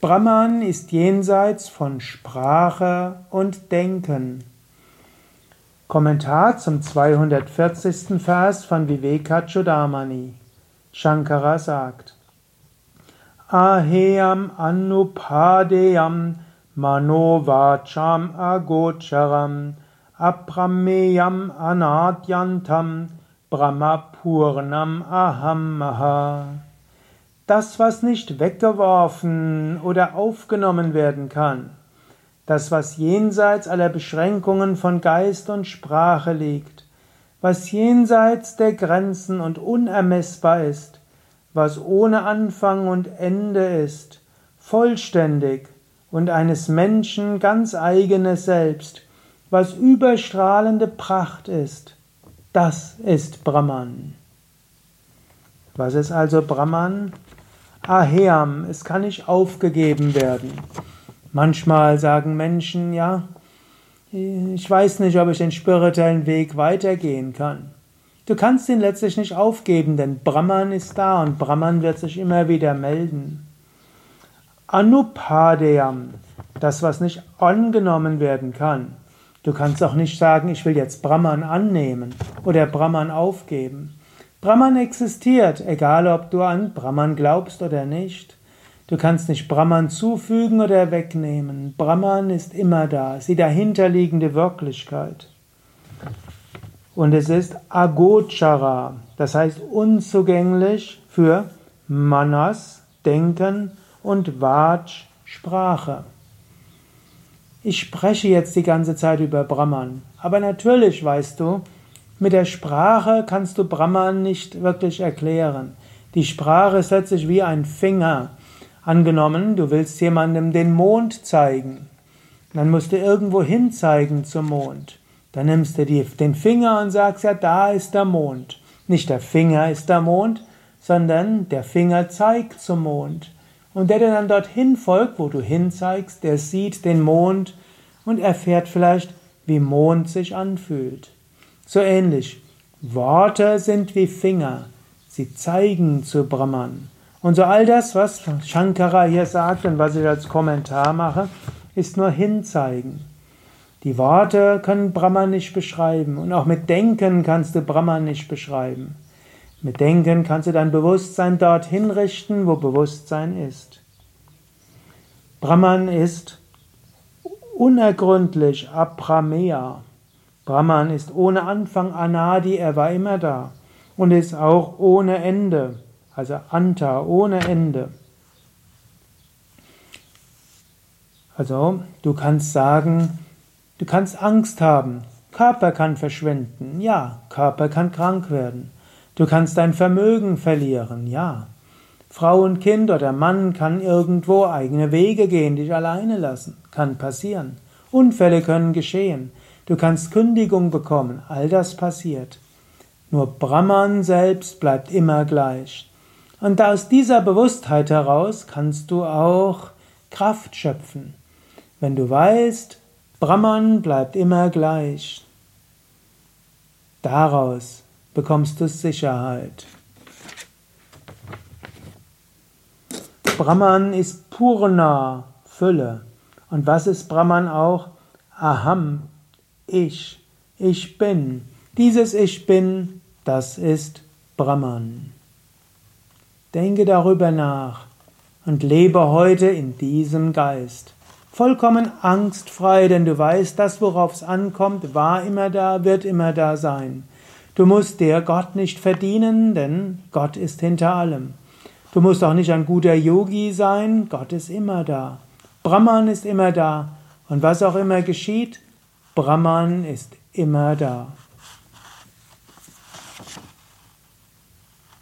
Brahman ist jenseits von Sprache und Denken. Kommentar zum 240. Vers von Vivekachudamani. Shankara sagt: Aheyam anupadeyam manovacham agocharam aprameyam anadyantam brahmapurnam ahammaha. Das, was nicht weggeworfen oder aufgenommen werden kann, das, was jenseits aller Beschränkungen von Geist und Sprache liegt, was jenseits der Grenzen und unermessbar ist, was ohne Anfang und Ende ist, vollständig und eines Menschen ganz eigenes Selbst, was überstrahlende Pracht ist, das ist Brahman. Was ist also Brahman? Aheam, es kann nicht aufgegeben werden. Manchmal sagen Menschen, ja, ich weiß nicht, ob ich den spirituellen Weg weitergehen kann. Du kannst ihn letztlich nicht aufgeben, denn Brahman ist da und Brahman wird sich immer wieder melden. Anupadeyam, das, was nicht angenommen werden kann. Du kannst auch nicht sagen, ich will jetzt Brahman annehmen oder Brahman aufgeben. Brahman existiert, egal ob du an Brahman glaubst oder nicht. Du kannst nicht Brahman zufügen oder wegnehmen. Brahman ist immer da, ist die dahinterliegende Wirklichkeit. Und es ist Agochara, das heißt unzugänglich für Manas, Denken und Vaj, Sprache. Ich spreche jetzt die ganze Zeit über Brahman, aber natürlich weißt du, mit der Sprache kannst du Brahman nicht wirklich erklären. Die Sprache ist letztlich wie ein Finger. Angenommen, du willst jemandem den Mond zeigen. Dann musst du irgendwo hin zeigen zum Mond. Dann nimmst du die, den Finger und sagst, ja, da ist der Mond. Nicht der Finger ist der Mond, sondern der Finger zeigt zum Mond. Und der, der dann dorthin folgt, wo du hinzeigst, der sieht den Mond und erfährt vielleicht, wie Mond sich anfühlt. So ähnlich. Worte sind wie Finger. Sie zeigen zu Brahman. Und so all das, was Shankara hier sagt und was ich als Kommentar mache, ist nur hinzeigen. Die Worte können Brahman nicht beschreiben und auch mit Denken kannst du Brahman nicht beschreiben. Mit Denken kannst du dein Bewusstsein dorthin richten, wo Bewusstsein ist. Brahman ist unergründlich Aprameya. Brahman ist ohne Anfang Anadi, er war immer da und ist auch ohne Ende also Anta ohne Ende. Also du kannst sagen, du kannst Angst haben, Körper kann verschwinden, ja, Körper kann krank werden. Du kannst dein Vermögen verlieren, ja. Frau und Kind oder Mann kann irgendwo eigene Wege gehen, dich alleine lassen, kann passieren. Unfälle können geschehen. Du kannst Kündigung bekommen, all das passiert. Nur Brahman selbst bleibt immer gleich. Und aus dieser Bewusstheit heraus kannst du auch Kraft schöpfen. Wenn du weißt, Brahman bleibt immer gleich, daraus bekommst du Sicherheit. Brahman ist Purna, Fülle. Und was ist Brahman auch? Aham, ich, ich bin. Dieses Ich bin, das ist Brahman. Denke darüber nach und lebe heute in diesem Geist. Vollkommen angstfrei, denn du weißt, das, worauf es ankommt, war immer da, wird immer da sein. Du musst dir Gott nicht verdienen, denn Gott ist hinter allem. Du musst auch nicht ein guter Yogi sein, Gott ist immer da. Brahman ist immer da. Und was auch immer geschieht, Brahman ist immer da.